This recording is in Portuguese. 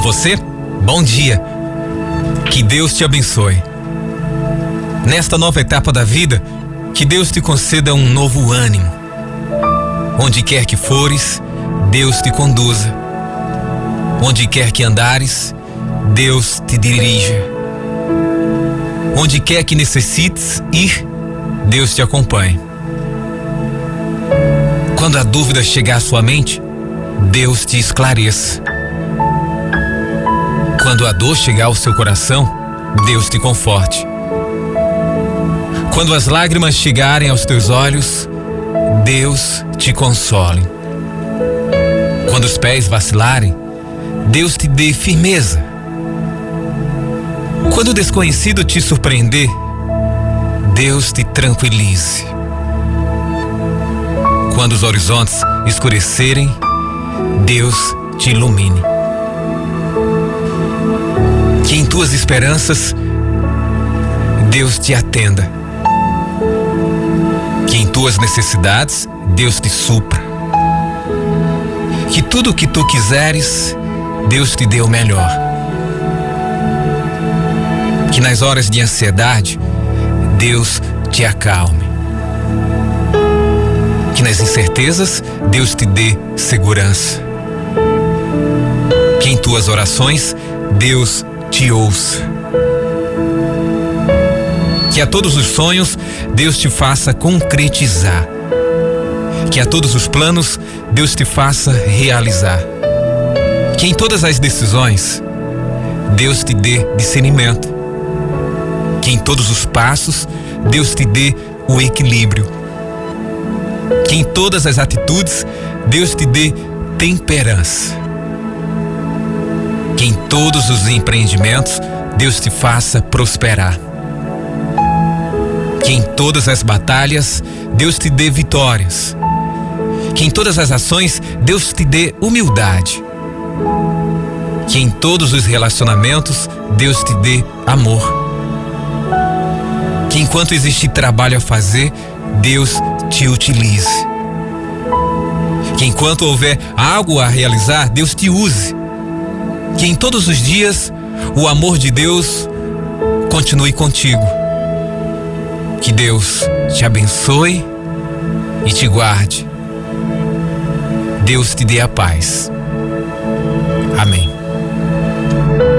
você, bom dia. Que Deus te abençoe. Nesta nova etapa da vida, que Deus te conceda um novo ânimo. Onde quer que fores, Deus te conduza. Onde quer que andares, Deus te dirija. Onde quer que necessites ir, Deus te acompanhe. Quando a dúvida chegar à sua mente, Deus te esclareça. Quando a dor chegar ao seu coração, Deus te conforte. Quando as lágrimas chegarem aos teus olhos, Deus te console. Quando os pés vacilarem, Deus te dê firmeza. Quando o desconhecido te surpreender, Deus te tranquilize. Quando os horizontes escurecerem, Deus te ilumine. Em tuas esperanças, Deus te atenda. Que em tuas necessidades, Deus te supra. Que tudo o que tu quiseres, Deus te dê o melhor. Que nas horas de ansiedade, Deus te acalme. Que nas incertezas, Deus te dê segurança. Que em tuas orações, Deus te ouça. Que a todos os sonhos, Deus te faça concretizar. Que a todos os planos, Deus te faça realizar. Que em todas as decisões, Deus te dê discernimento que em todos os passos Deus te dê o equilíbrio. Que em todas as atitudes Deus te dê temperança. Todos os empreendimentos Deus te faça prosperar. Que em todas as batalhas Deus te dê vitórias. Que em todas as ações Deus te dê humildade. Que em todos os relacionamentos Deus te dê amor que enquanto existe trabalho a fazer, Deus te utilize. Que enquanto houver algo a realizar, Deus te use. Que em todos os dias o amor de Deus continue contigo. Que Deus te abençoe e te guarde. Deus te dê a paz. Amém.